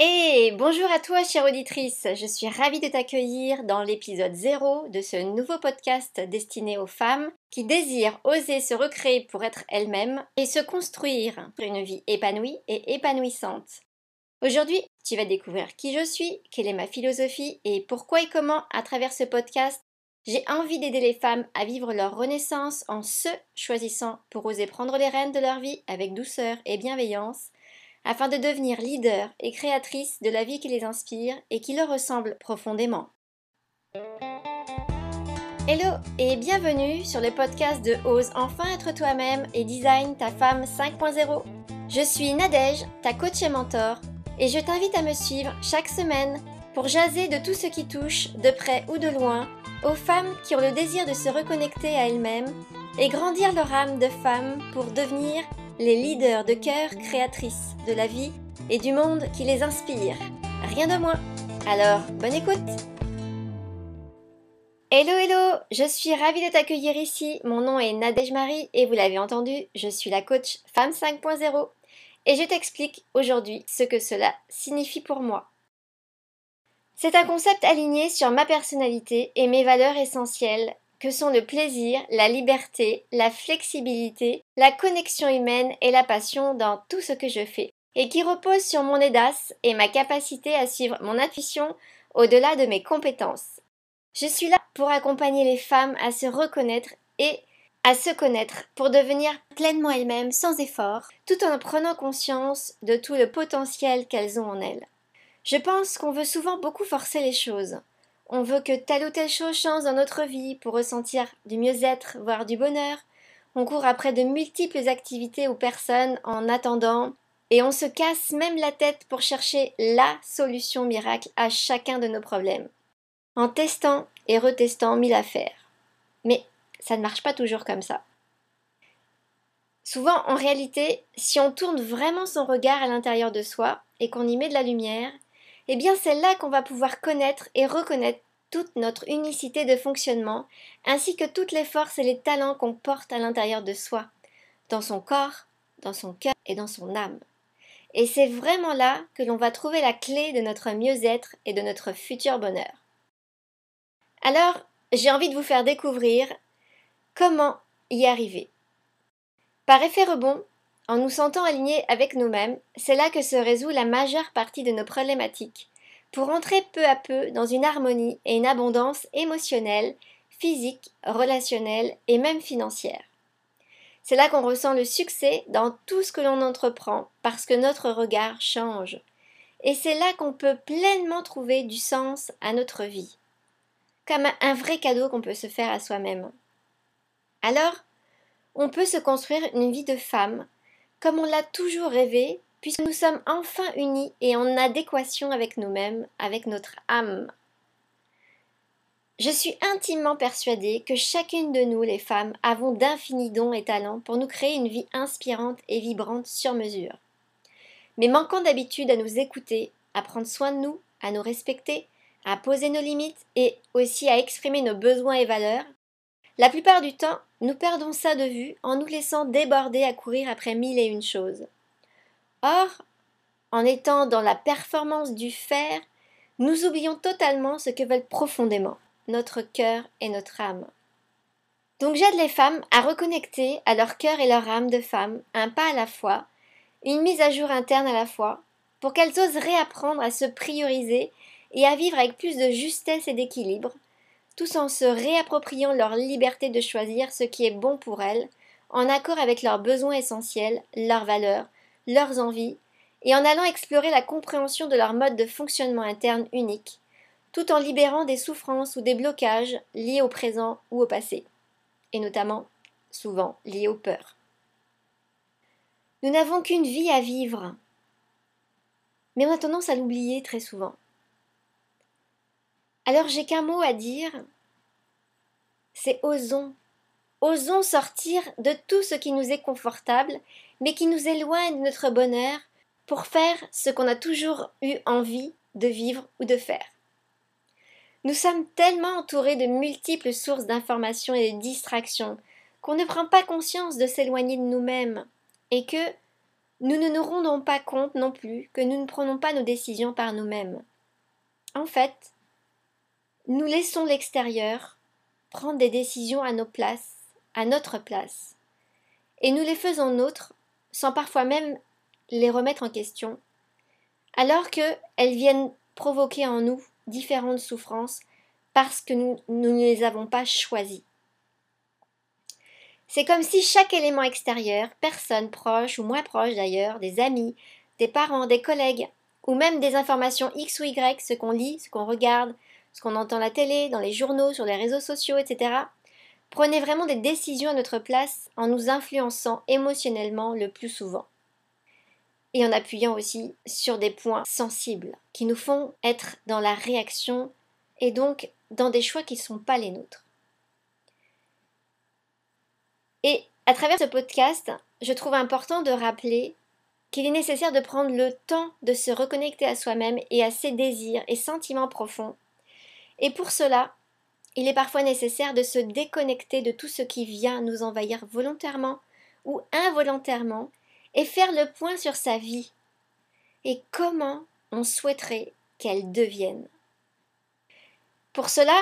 Et bonjour à toi, chère auditrice. Je suis ravie de t'accueillir dans l'épisode 0 de ce nouveau podcast destiné aux femmes qui désirent oser se recréer pour être elles-mêmes et se construire une vie épanouie et épanouissante. Aujourd'hui, tu vas découvrir qui je suis, quelle est ma philosophie et pourquoi et comment, à travers ce podcast, j'ai envie d'aider les femmes à vivre leur renaissance en se choisissant pour oser prendre les rênes de leur vie avec douceur et bienveillance afin de devenir leader et créatrice de la vie qui les inspire et qui leur ressemble profondément. Hello et bienvenue sur le podcast de Ose enfin être toi-même et design ta femme 5.0. Je suis Nadège, ta coach et mentor, et je t'invite à me suivre chaque semaine pour jaser de tout ce qui touche, de près ou de loin, aux femmes qui ont le désir de se reconnecter à elles-mêmes et grandir leur âme de femme pour devenir les leaders de cœur créatrices de la vie et du monde qui les inspire. Rien de moins. Alors, bonne écoute Hello hello, je suis ravie de t'accueillir ici. Mon nom est Nadège Marie et vous l'avez entendu, je suis la coach Femme 5.0 et je t'explique aujourd'hui ce que cela signifie pour moi. C'est un concept aligné sur ma personnalité et mes valeurs essentielles que sont le plaisir, la liberté, la flexibilité, la connexion humaine et la passion dans tout ce que je fais, et qui repose sur mon audace et ma capacité à suivre mon intuition au-delà de mes compétences. Je suis là pour accompagner les femmes à se reconnaître et à se connaître pour devenir pleinement elles-mêmes sans effort, tout en prenant conscience de tout le potentiel qu'elles ont en elles. Je pense qu'on veut souvent beaucoup forcer les choses. On veut que telle ou telle chose change dans notre vie pour ressentir du mieux-être, voire du bonheur. On court après de multiples activités ou personnes en attendant, et on se casse même la tête pour chercher la solution miracle à chacun de nos problèmes, en testant et retestant mille affaires. Mais ça ne marche pas toujours comme ça. Souvent, en réalité, si on tourne vraiment son regard à l'intérieur de soi et qu'on y met de la lumière, eh bien c'est là qu'on va pouvoir connaître et reconnaître toute notre unicité de fonctionnement, ainsi que toutes les forces et les talents qu'on porte à l'intérieur de soi, dans son corps, dans son cœur et dans son âme. Et c'est vraiment là que l'on va trouver la clé de notre mieux-être et de notre futur bonheur. Alors, j'ai envie de vous faire découvrir comment y arriver. Par effet rebond, en nous sentant alignés avec nous-mêmes, c'est là que se résout la majeure partie de nos problématiques, pour entrer peu à peu dans une harmonie et une abondance émotionnelle, physique, relationnelle et même financière. C'est là qu'on ressent le succès dans tout ce que l'on entreprend parce que notre regard change. Et c'est là qu'on peut pleinement trouver du sens à notre vie. Comme un vrai cadeau qu'on peut se faire à soi-même. Alors, on peut se construire une vie de femme comme on l'a toujours rêvé, puisque nous sommes enfin unis et en adéquation avec nous-mêmes, avec notre âme. Je suis intimement persuadée que chacune de nous, les femmes, avons d'infinis dons et talents pour nous créer une vie inspirante et vibrante sur mesure. Mais manquant d'habitude à nous écouter, à prendre soin de nous, à nous respecter, à poser nos limites et aussi à exprimer nos besoins et valeurs, la plupart du temps, nous perdons ça de vue en nous laissant déborder à courir après mille et une choses. Or, en étant dans la performance du faire, nous oublions totalement ce que veulent profondément notre cœur et notre âme. Donc j'aide les femmes à reconnecter à leur cœur et leur âme de femme, un pas à la fois, une mise à jour interne à la fois, pour qu'elles osent réapprendre à se prioriser et à vivre avec plus de justesse et d'équilibre, tous en se réappropriant leur liberté de choisir ce qui est bon pour elles, en accord avec leurs besoins essentiels, leurs valeurs, leurs envies, et en allant explorer la compréhension de leur mode de fonctionnement interne unique, tout en libérant des souffrances ou des blocages liés au présent ou au passé, et notamment souvent liés aux peurs. Nous n'avons qu'une vie à vivre, mais on a tendance à l'oublier très souvent. Alors j'ai qu'un mot à dire, c'est osons. Osons sortir de tout ce qui nous est confortable, mais qui nous éloigne de notre bonheur, pour faire ce qu'on a toujours eu envie de vivre ou de faire. Nous sommes tellement entourés de multiples sources d'informations et de distractions qu'on ne prend pas conscience de s'éloigner de nous-mêmes et que, nous ne nous rendons pas compte non plus que nous ne prenons pas nos décisions par nous-mêmes. En fait, nous laissons l'extérieur prendre des décisions à nos places, à notre place, et nous les faisons nôtres sans parfois même les remettre en question, alors qu'elles viennent provoquer en nous différentes souffrances parce que nous, ne les avons pas choisies. C'est comme si chaque élément extérieur, personne proche ou moins proche d'ailleurs, des amis, des parents, des collègues, ou même des informations X ou Y, ce qu'on lit, ce qu'on regarde, ce qu'on entend à la télé, dans les journaux, sur les réseaux sociaux, etc., prenait vraiment des décisions à notre place en nous influençant émotionnellement le plus souvent. Et en appuyant aussi sur des points sensibles qui nous font être dans la réaction et donc dans des choix qui ne sont pas les nôtres. Et à travers ce podcast, je trouve important de rappeler qu'il est nécessaire de prendre le temps de se reconnecter à soi-même et à ses désirs et sentiments profonds. Et pour cela, il est parfois nécessaire de se déconnecter de tout ce qui vient nous envahir volontairement ou involontairement et faire le point sur sa vie et comment on souhaiterait qu'elle devienne. Pour cela,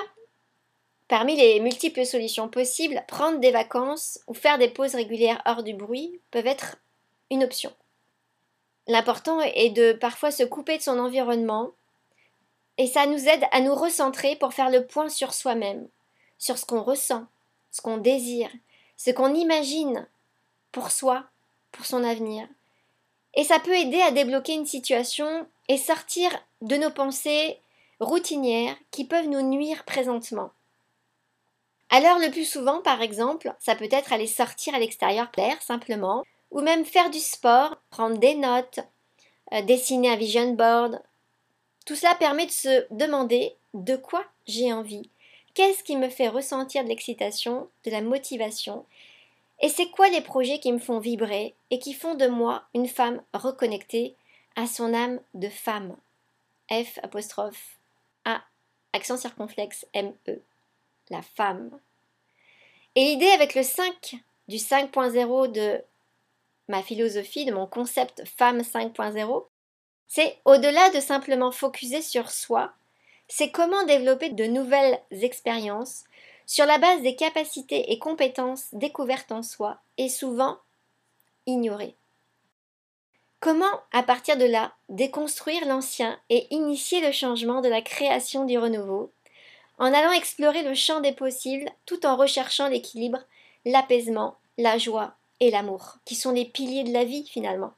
Parmi les multiples solutions possibles, prendre des vacances ou faire des pauses régulières hors du bruit peuvent être une option. L'important est de parfois se couper de son environnement et ça nous aide à nous recentrer pour faire le point sur soi-même, sur ce qu'on ressent, ce qu'on désire, ce qu'on imagine pour soi, pour son avenir. Et ça peut aider à débloquer une situation et sortir de nos pensées routinières qui peuvent nous nuire présentement. Alors le plus souvent, par exemple, ça peut être aller sortir à l'extérieur, plaire simplement, ou même faire du sport, prendre des notes, euh, dessiner un vision board. Tout cela permet de se demander de quoi j'ai envie, qu'est-ce qui me fait ressentir de l'excitation, de la motivation, et c'est quoi les projets qui me font vibrer et qui font de moi une femme reconnectée à son âme de femme? F A accent circonflexe M E la femme. Et l'idée avec le 5 du 5.0 de ma philosophie, de mon concept femme 5.0, c'est au-delà de simplement focuser sur soi, c'est comment développer de nouvelles expériences sur la base des capacités et compétences découvertes en soi et souvent ignorées. Comment, à partir de là, déconstruire l'ancien et initier le changement de la création du renouveau en allant explorer le champ des possibles tout en recherchant l'équilibre, l'apaisement, la joie et l'amour, qui sont les piliers de la vie finalement.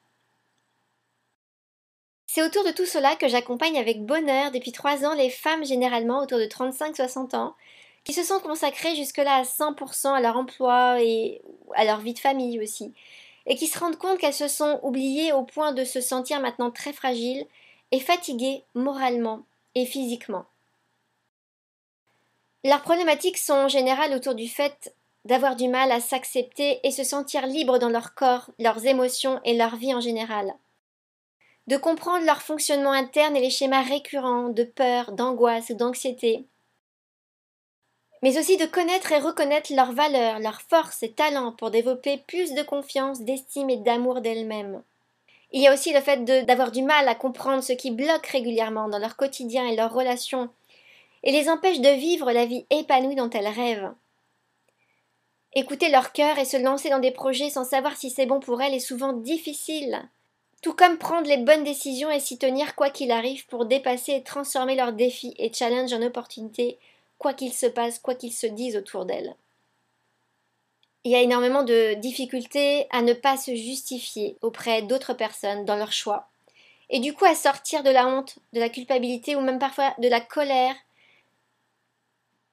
C'est autour de tout cela que j'accompagne avec bonheur depuis trois ans les femmes généralement autour de 35-60 ans, qui se sont consacrées jusque-là à 100% à leur emploi et à leur vie de famille aussi, et qui se rendent compte qu'elles se sont oubliées au point de se sentir maintenant très fragiles et fatiguées moralement et physiquement. Leurs problématiques sont en général autour du fait d'avoir du mal à s'accepter et se sentir libres dans leur corps, leurs émotions et leur vie en général. De comprendre leur fonctionnement interne et les schémas récurrents de peur, d'angoisse ou d'anxiété. Mais aussi de connaître et reconnaître leurs valeurs, leurs forces et talents pour développer plus de confiance, d'estime et d'amour d'elles-mêmes. Il y a aussi le fait d'avoir du mal à comprendre ce qui bloque régulièrement dans leur quotidien et leurs relations et les empêche de vivre la vie épanouie dont elles rêvent. Écouter leur cœur et se lancer dans des projets sans savoir si c'est bon pour elles est souvent difficile. Tout comme prendre les bonnes décisions et s'y tenir quoi qu'il arrive pour dépasser et transformer leurs défis et challenges en opportunités, quoi qu'il se passe, quoi qu'ils se disent autour d'elles. Il y a énormément de difficultés à ne pas se justifier auprès d'autres personnes dans leurs choix, et du coup à sortir de la honte, de la culpabilité ou même parfois de la colère.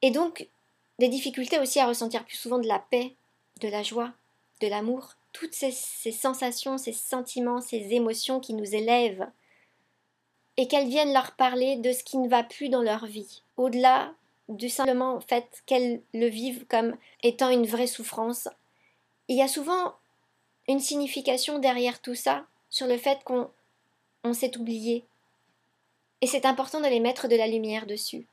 Et donc, des difficultés aussi à ressentir plus souvent de la paix, de la joie, de l'amour, toutes ces, sensations, ces sentiments, ces émotions qui nous élèvent, et qu'elles viennent leur parler de ce qui ne va plus dans leur vie, au-delà du simplement fait qu'elles le vivent comme étant une vraie souffrance. Il y a souvent une signification derrière tout ça, sur le fait qu'on s'est oublié. Et c'est important de les mettre de la lumière dessus.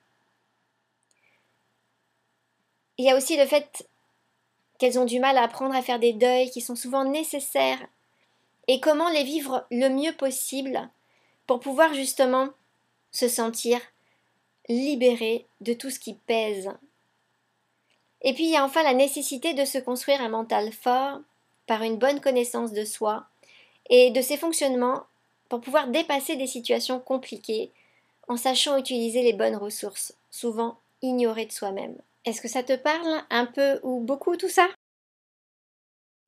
Il y a aussi le fait qu'elles ont du mal à apprendre à faire des deuils qui sont souvent nécessaires et comment les vivre le mieux possible pour pouvoir justement se sentir libéré de tout ce qui pèse. Et puis il y a enfin la nécessité de se construire un mental fort par une bonne connaissance de soi et de ses fonctionnements pour pouvoir dépasser des situations compliquées en sachant utiliser les bonnes ressources, souvent ignorées de soi-même. Est-ce que ça te parle un peu ou beaucoup tout ça?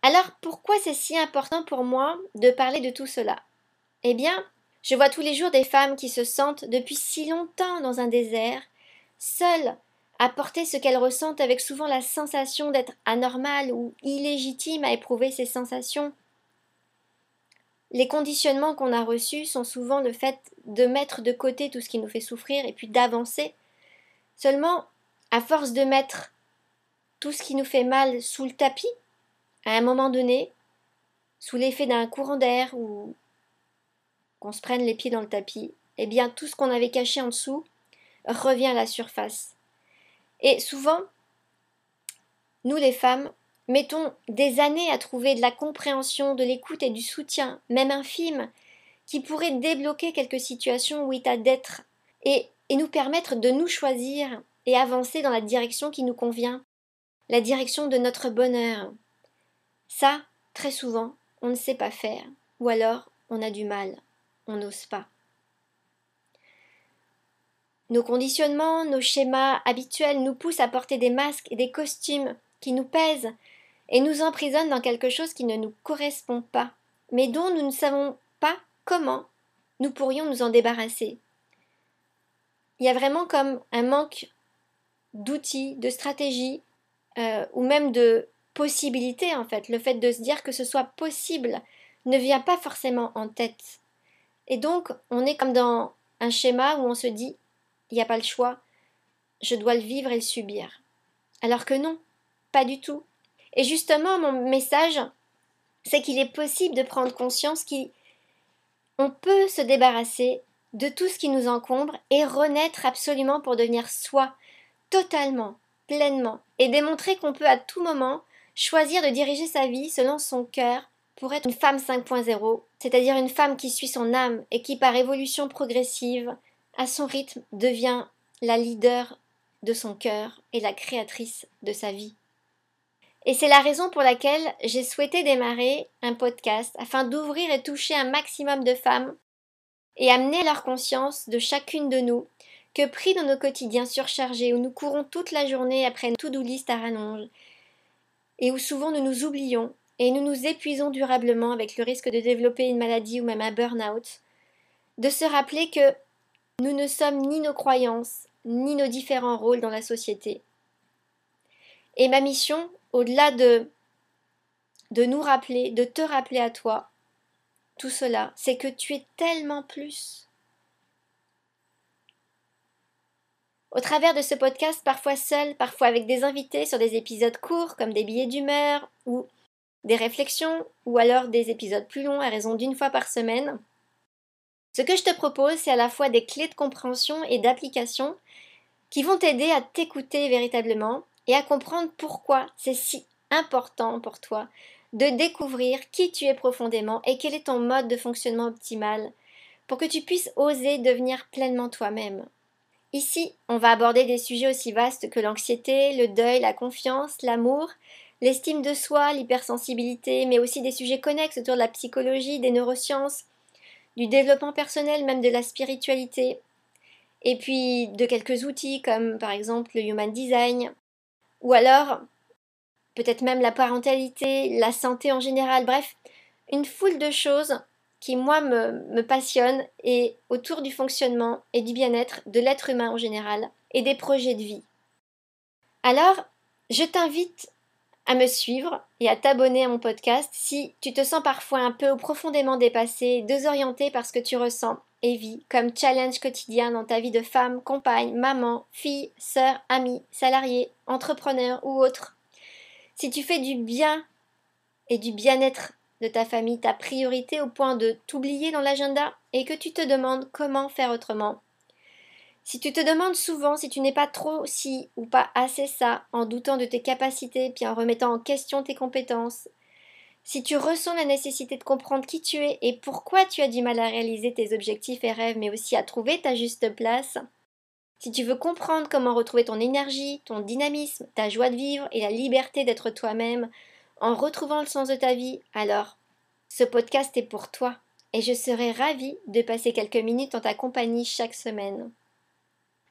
Alors pourquoi c'est si important pour moi de parler de tout cela? Eh bien, je vois tous les jours des femmes qui se sentent depuis si longtemps dans un désert, seules à porter ce qu'elles ressentent avec souvent la sensation d'être anormales ou illégitimes à éprouver ces sensations. Les conditionnements qu'on a reçus sont souvent le fait de mettre de côté tout ce qui nous fait souffrir et puis d'avancer. Seulement, à force de mettre tout ce qui nous fait mal sous le tapis, à un moment donné, sous l'effet d'un courant d'air ou qu'on se prenne les pieds dans le tapis, eh bien tout ce qu'on avait caché en dessous revient à la surface. Et souvent, nous les femmes, mettons des années à trouver de la compréhension, de l'écoute et du soutien, même infime, qui pourrait débloquer quelques situations où il a d'être et nous permettre de nous choisir et avancer dans la direction qui nous convient, la direction de notre bonheur. Ça, très souvent, on ne sait pas faire, ou alors on a du mal, on n'ose pas. Nos conditionnements, nos schémas habituels nous poussent à porter des masques et des costumes qui nous pèsent et nous emprisonnent dans quelque chose qui ne nous correspond pas, mais dont nous ne savons pas comment nous pourrions nous en débarrasser. Il y a vraiment comme un manque d'outils, de stratégies, euh, ou même de possibilités en fait. Le fait de se dire que ce soit possible ne vient pas forcément en tête. Et donc on est comme dans un schéma où on se dit il n'y a pas le choix, je dois le vivre et le subir. Alors que non, pas du tout. Et justement, mon message, c'est qu'il est possible de prendre conscience qu'on peut se débarrasser de tout ce qui nous encombre et renaître absolument pour devenir soi, totalement, pleinement, et démontrer qu'on peut à tout moment choisir de diriger sa vie selon son cœur pour être une femme 5.0, c'est-à-dire une femme qui suit son âme et qui par évolution progressive, à son rythme, devient la leader de son cœur et la créatrice de sa vie. Et c'est la raison pour laquelle j'ai souhaité démarrer un podcast afin d'ouvrir et toucher un maximum de femmes et amener leur conscience de chacune de nous que pris dans nos quotidiens surchargés où nous courons toute la journée après une to-do list à rallonge, et où souvent nous nous oublions et nous nous épuisons durablement avec le risque de développer une maladie ou même un burn-out, de se rappeler que nous ne sommes ni nos croyances, ni nos différents rôles dans la société. Et ma mission, au-delà de, de nous rappeler, de te rappeler à toi, tout cela, c'est que tu es tellement plus Au travers de ce podcast, parfois seul, parfois avec des invités sur des épisodes courts comme des billets d'humeur ou des réflexions ou alors des épisodes plus longs à raison d'une fois par semaine. Ce que je te propose, c'est à la fois des clés de compréhension et d'application qui vont t'aider à t'écouter véritablement et à comprendre pourquoi c'est si important pour toi de découvrir qui tu es profondément et quel est ton mode de fonctionnement optimal pour que tu puisses oser devenir pleinement toi-même. Ici, on va aborder des sujets aussi vastes que l'anxiété, le deuil, la confiance, l'amour, l'estime de soi, l'hypersensibilité, mais aussi des sujets connexes autour de la psychologie, des neurosciences, du développement personnel, même de la spiritualité, et puis de quelques outils comme par exemple le human design, ou alors peut-être même la parentalité, la santé en général, bref, une foule de choses qui, moi, me, passionne et autour du fonctionnement et du bien-être de l'être humain en général et des projets de vie. Alors, je t'invite à me suivre et à t'abonner à mon podcast si tu te sens parfois un peu profondément dépassé, désorienté par ce que tu ressens et vis comme challenge quotidien dans ta vie de femme, compagne, maman, fille, sœur, amie, salarié, entrepreneur ou autre. Si tu fais du bien et du bien-être ta famille ta priorité au point de t'oublier dans l'agenda et que tu te demandes comment faire autrement. Si tu te demandes souvent si tu n'es pas trop si ou pas assez ça, en doutant de tes capacités puis en remettant en question tes compétences, Si tu ressens la nécessité de comprendre qui tu es et pourquoi tu as du mal à réaliser tes objectifs et rêves, mais aussi à trouver ta juste place, si tu veux comprendre comment retrouver ton énergie, ton dynamisme, ta joie de vivre et la liberté d'être toi-même en retrouvant le sens de ta vie, alors ce podcast est pour toi et je serai ravie de passer quelques minutes en ta compagnie chaque semaine.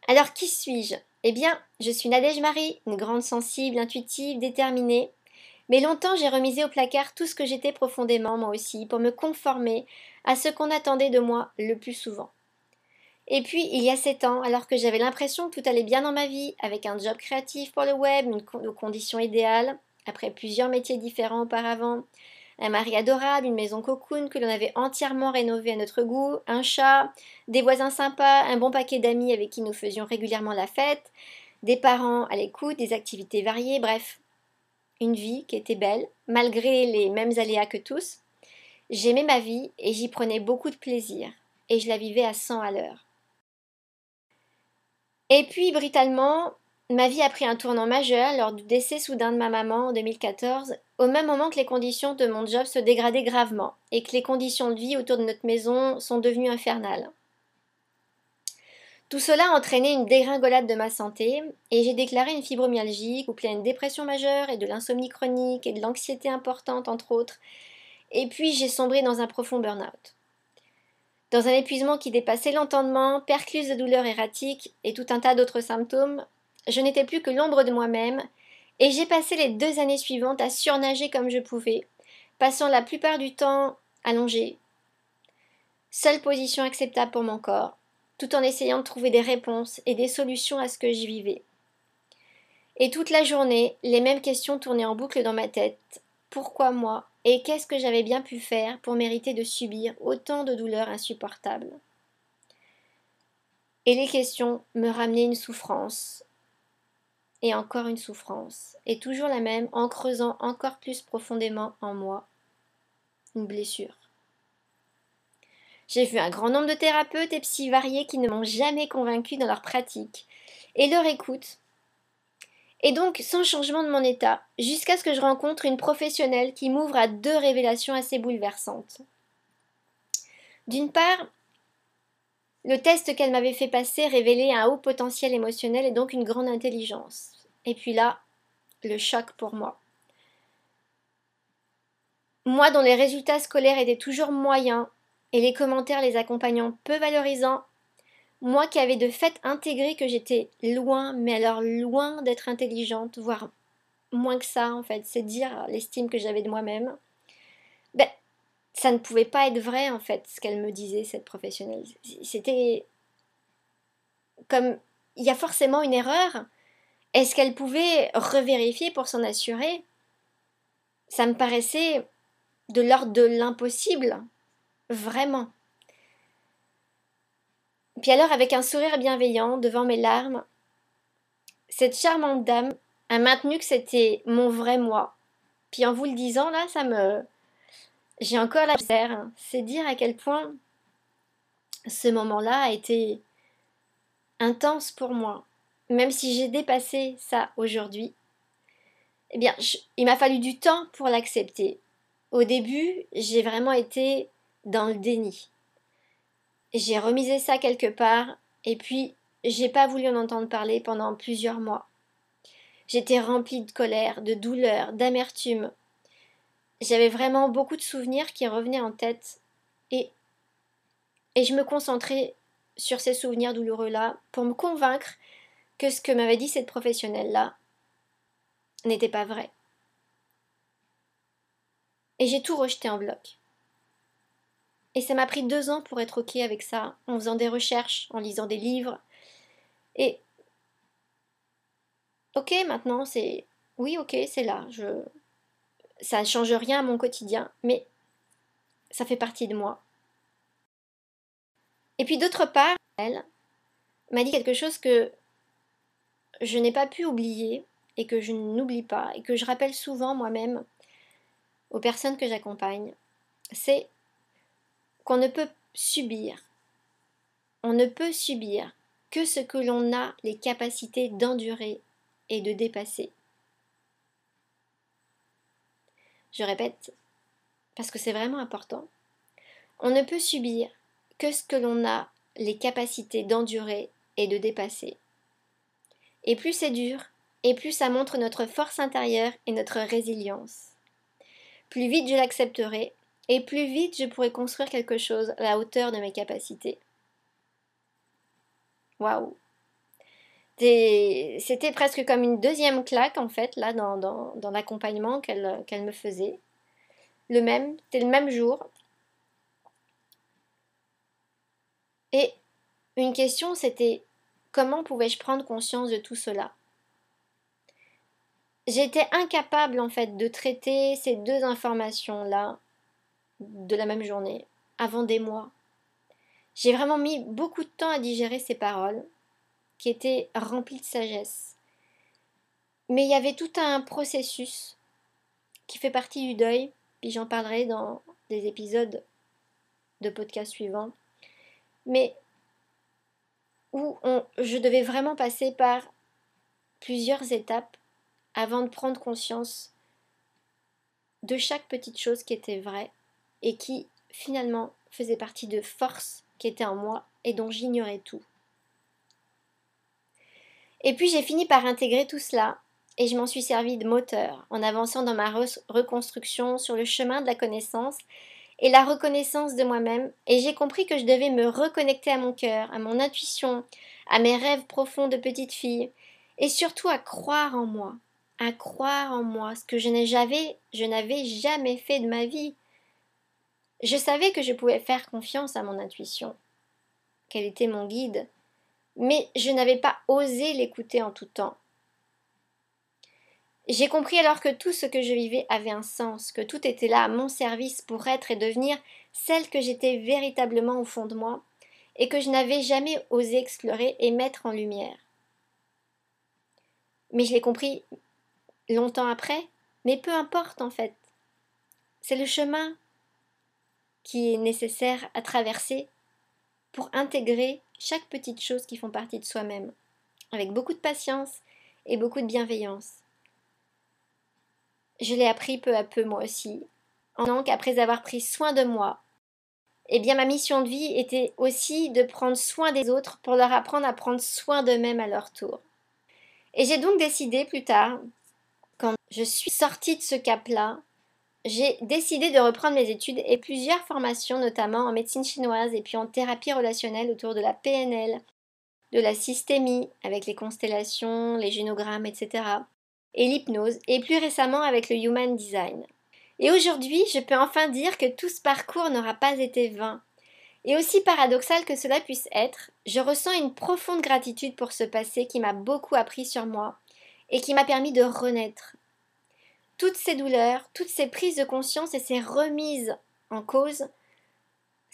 Alors qui suis-je? Eh bien, je suis Nadège Marie, une grande sensible, intuitive, déterminée. Mais longtemps j'ai remisé au placard tout ce que j'étais profondément moi aussi, pour me conformer à ce qu'on attendait de moi le plus souvent. Et puis, il y a sept ans, alors que j'avais l'impression que tout allait bien dans ma vie, avec un job créatif pour le web, une condition idéale, après plusieurs métiers différents auparavant, un mari adorable, une maison cocoon que l'on avait entièrement rénovée à notre goût, un chat, des voisins sympas, un bon paquet d'amis avec qui nous faisions régulièrement la fête, des parents à l'écoute, des activités variées, bref, une vie qui était belle, malgré les mêmes aléas que tous. J'aimais ma vie et j'y prenais beaucoup de plaisir, et je la vivais à 100 à l'heure. Et puis, brutalement, Ma vie a pris un tournant majeur lors du décès soudain de ma maman en 2014, au même moment que les conditions de mon job se dégradaient gravement et que les conditions de vie autour de notre maison sont devenues infernales. Tout cela a entraîné une dégringolade de ma santé et j'ai déclaré une fibromyalgie couplée à une dépression majeure et de l'insomnie chronique et de l'anxiété importante entre autres. Et puis j'ai sombré dans un profond burn-out. Dans un épuisement qui dépassait l'entendement, percluse de douleurs erratiques et tout un tas d'autres symptômes, je n'étais plus que l'ombre de moi-même, et j'ai passé les deux années suivantes à surnager comme je pouvais, passant la plupart du temps allongée. Seule position acceptable pour mon corps, tout en essayant de trouver des réponses et des solutions à ce que j'y vivais. Et toute la journée, les mêmes questions tournaient en boucle dans ma tête. Pourquoi moi? Et qu'est-ce que j'avais bien pu faire pour mériter de subir autant de douleurs insupportables? Et les questions me ramenaient une souffrance, et encore une souffrance, et toujours la même en creusant encore plus profondément en moi une blessure. J'ai vu un grand nombre de thérapeutes et psy variés qui ne m'ont jamais convaincu dans leur pratique et leur écoute. Et donc sans changement de mon état, jusqu'à ce que je rencontre une professionnelle qui m'ouvre à deux révélations assez bouleversantes. D'une part, le test qu'elle m'avait fait passer révélait un haut potentiel émotionnel et donc une grande intelligence. Et puis là, le choc pour moi. Moi dont les résultats scolaires étaient toujours moyens et les commentaires les accompagnant peu valorisants, moi qui avais de fait intégré que j'étais loin, mais alors loin d'être intelligente, voire moins que ça en fait, c'est dire l'estime que j'avais de moi-même, ben ça ne pouvait pas être vrai en fait ce qu'elle me disait cette professionnelle. C'était comme il y a forcément une erreur, est-ce qu'elle pouvait revérifier pour s'en assurer? Ça me paraissait de l'ordre de l'impossible. Vraiment. Puis alors, avec un sourire bienveillant, devant mes larmes, cette charmante dame a maintenu que c'était mon vrai moi. Puis en vous le disant, là, ça me... J'ai encore la misère. C'est dire à quel point ce moment-là a été intense pour moi même si j'ai dépassé ça aujourd'hui, eh bien, il m'a fallu du temps pour l'accepter. Au début, j'ai vraiment été dans le déni. J'ai remisé ça quelque part, et puis j'ai pas voulu en entendre parler pendant plusieurs mois. J'étais remplie de colère, de douleur, d'amertume. J'avais vraiment beaucoup de souvenirs qui revenaient en tête, et, et je me concentrais sur ces souvenirs douloureux-là pour me convaincre que ce que m'avait dit cette professionnelle-là n'était pas vrai. Et j'ai tout rejeté en bloc. Et ça m'a pris deux ans pour être OK avec ça, en faisant des recherches, en lisant des livres. Et OK, maintenant c'est oui, OK, c'est là. Je ça ne change rien à mon quotidien, mais ça fait partie de moi. Et puis d'autre part, elle m'a dit quelque chose que je n'ai pas pu oublier et que je n'oublie pas et que je rappelle souvent moi-même aux personnes que j'accompagne, c'est qu'on ne peut subir, on ne peut subir que ce que l'on a les capacités d'endurer et de dépasser. Je répète, parce que c'est vraiment important, on ne peut subir que ce que l'on a les capacités d'endurer et de dépasser. Et plus c'est dur, et plus ça montre notre force intérieure et notre résilience. Plus vite je l'accepterai, et plus vite je pourrai construire quelque chose à la hauteur de mes capacités. Waouh C'était presque comme une deuxième claque, en fait, là, dans, l'accompagnement qu'elle me faisait. Le même, c'était le même jour. Et une question, c'était comment pouvais-je prendre conscience de tout cela? J'étais incapable, en fait, de traiter ces deux informations-là de la même journée, avant des mois. J'ai vraiment mis beaucoup de temps à digérer ces paroles, qui étaient remplies de sagesse. Mais il y avait tout un processus qui fait partie du deuil, puis j'en parlerai dans des épisodes de podcast suivants, mais où je devais vraiment passer par plusieurs étapes avant de prendre conscience de chaque petite chose qui était vraie et qui finalement faisait partie de forces qui étaient en moi et dont j'ignorais tout. Et puis j'ai fini par intégrer tout cela et je m'en suis servi de moteur en avançant dans ma reconstruction sur le chemin de la connaissance et la reconnaissance de moi-même et j'ai compris que je devais me reconnecter à mon cœur, à mon intuition, à mes rêves profonds de petite fille et surtout à croire en moi, à croire en moi, ce que je je n'avais jamais fait de ma vie. Je savais que je pouvais faire confiance à mon intuition, qu'elle était mon guide, mais je n'avais pas osé l'écouter en tout temps. J'ai compris alors que tout ce que je vivais avait un sens, que tout était là à mon service pour être et devenir celle que j'étais véritablement au fond de moi, et que je n'avais jamais osé explorer et mettre en lumière. Mais je l'ai compris longtemps après, mais peu importe en fait. C'est le chemin qui est nécessaire à traverser pour intégrer chaque petite chose qui font partie de soi-même, avec beaucoup de patience et beaucoup de bienveillance. Je l'ai appris peu à peu moi aussi, en tant qu'après avoir pris soin de moi, eh bien ma mission de vie était aussi de prendre soin des autres pour leur apprendre à prendre soin d'eux-mêmes à leur tour. Et j'ai donc décidé plus tard, quand je suis sortie de ce cap-là, j'ai décidé de reprendre mes études et plusieurs formations, notamment en médecine chinoise et puis en thérapie relationnelle autour de la PNL, de la systémie avec les constellations, les génogrammes, etc. et l'hypnose, et plus récemment avec le Human Design. Et aujourd'hui, je peux enfin dire que tout ce parcours n'aura pas été vain. Et aussi paradoxal que cela puisse être, je ressens une profonde gratitude pour ce passé qui m'a beaucoup appris sur moi et qui m'a permis de renaître, toutes ces douleurs, toutes ces prises de conscience et ces remises en cause,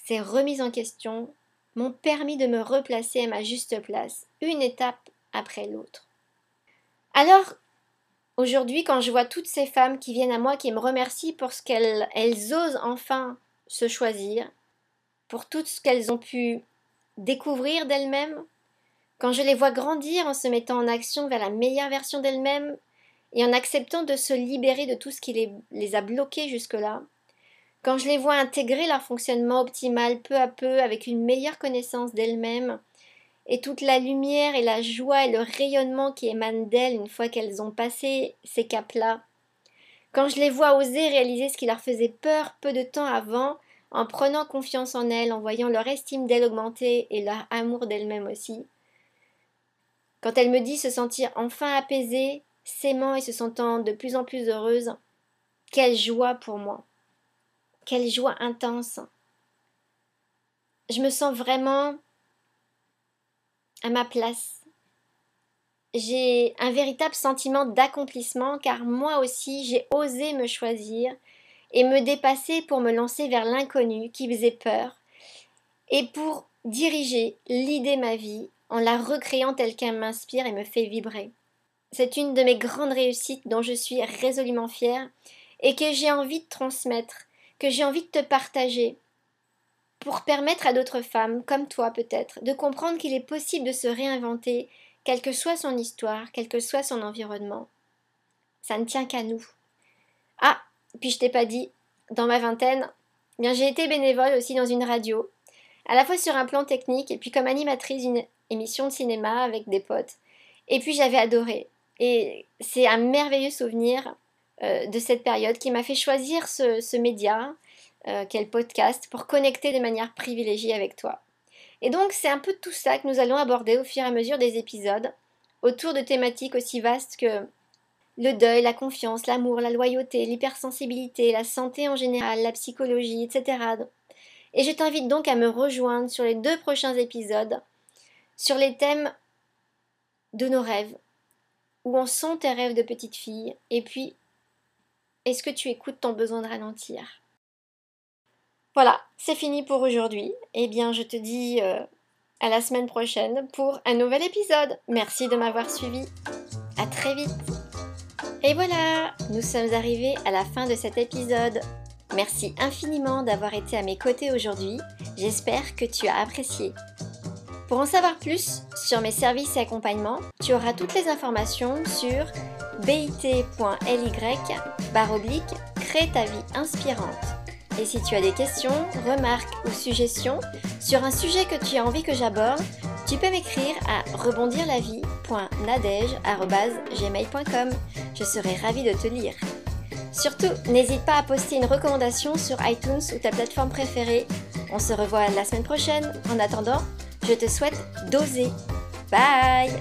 ces remises en question, m'ont permis de me replacer à ma juste place, une étape après l'autre. Alors, aujourd'hui, quand je vois toutes ces femmes qui viennent à moi, qui me remercient pour ce qu'elles elles osent enfin se choisir, pour tout ce qu'elles ont pu découvrir d'elles-mêmes, quand je les vois grandir en se mettant en action vers la meilleure version d'elles-mêmes, et en acceptant de se libérer de tout ce qui les, a bloqués jusque-là, quand je les vois intégrer leur fonctionnement optimal peu à peu avec une meilleure connaissance d'elles-mêmes, et toute la lumière et la joie et le rayonnement qui émanent d'elles une fois qu'elles ont passé ces caps-là, quand je les vois oser réaliser ce qui leur faisait peur peu de temps avant, en prenant confiance en elles, en voyant leur estime d'elles augmenter et leur amour d'elles-mêmes aussi, quand elles me disent se sentir enfin apaisées, s'aimant et se sentant de plus en plus heureuse, quelle joie pour moi. Quelle joie intense. Je me sens vraiment à ma place. J'ai un véritable sentiment d'accomplissement car moi aussi j'ai osé me choisir et me dépasser pour me lancer vers l'inconnu qui faisait peur et pour diriger, l'idée ma vie en la recréant telle qu'elle m'inspire et me fait vibrer. C'est une de mes grandes réussites dont je suis résolument fière et que j'ai envie de transmettre, que j'ai envie de te partager pour permettre à d'autres femmes, comme toi peut-être, de comprendre qu'il est possible de se réinventer, quelle que soit son histoire, quel que soit son environnement. Ça ne tient qu'à nous. Ah, puis je t'ai pas dit, dans ma vingtaine, eh bien j'ai été bénévole aussi dans une radio, à la fois sur un plan technique et puis comme animatrice d'une émission de cinéma avec des potes. Et puis j'avais adoré. Et c'est un merveilleux souvenir euh, de cette période qui m'a fait choisir ce, média, euh, qu'est le podcast, pour connecter de manière privilégiée avec toi. Et donc c'est un peu tout ça que nous allons aborder au fur et à mesure des épisodes, autour de thématiques aussi vastes que le deuil, la confiance, l'amour, la loyauté, l'hypersensibilité, la santé en général, la psychologie, etc. Et je t'invite donc à me rejoindre sur les deux prochains épisodes sur les thèmes de nos rêves, où en sont tes rêves de petite fille, et puis est-ce que tu écoutes ton besoin de ralentir? Voilà, c'est fini pour aujourd'hui. Eh bien, je te dis euh, à la semaine prochaine pour un nouvel épisode. Merci de m'avoir suivi. À très vite. Et voilà, nous sommes arrivés à la fin de cet épisode. Merci infiniment d'avoir été à mes côtés aujourd'hui. J'espère que tu as apprécié. Pour en savoir plus sur mes services et accompagnements, tu auras toutes les informations sur bit.ly barre oblique crée ta vie inspirante. Et si tu as des questions, remarques ou suggestions sur un sujet que tu as envie que j'aborde, tu peux m'écrire à rebondirlavie.nadège.gmail.com. Je serai ravie de te lire. Surtout, n'hésite pas à poster une recommandation sur iTunes ou ta plateforme préférée. On se revoit la semaine prochaine. En attendant, je te souhaite d'oser. Bye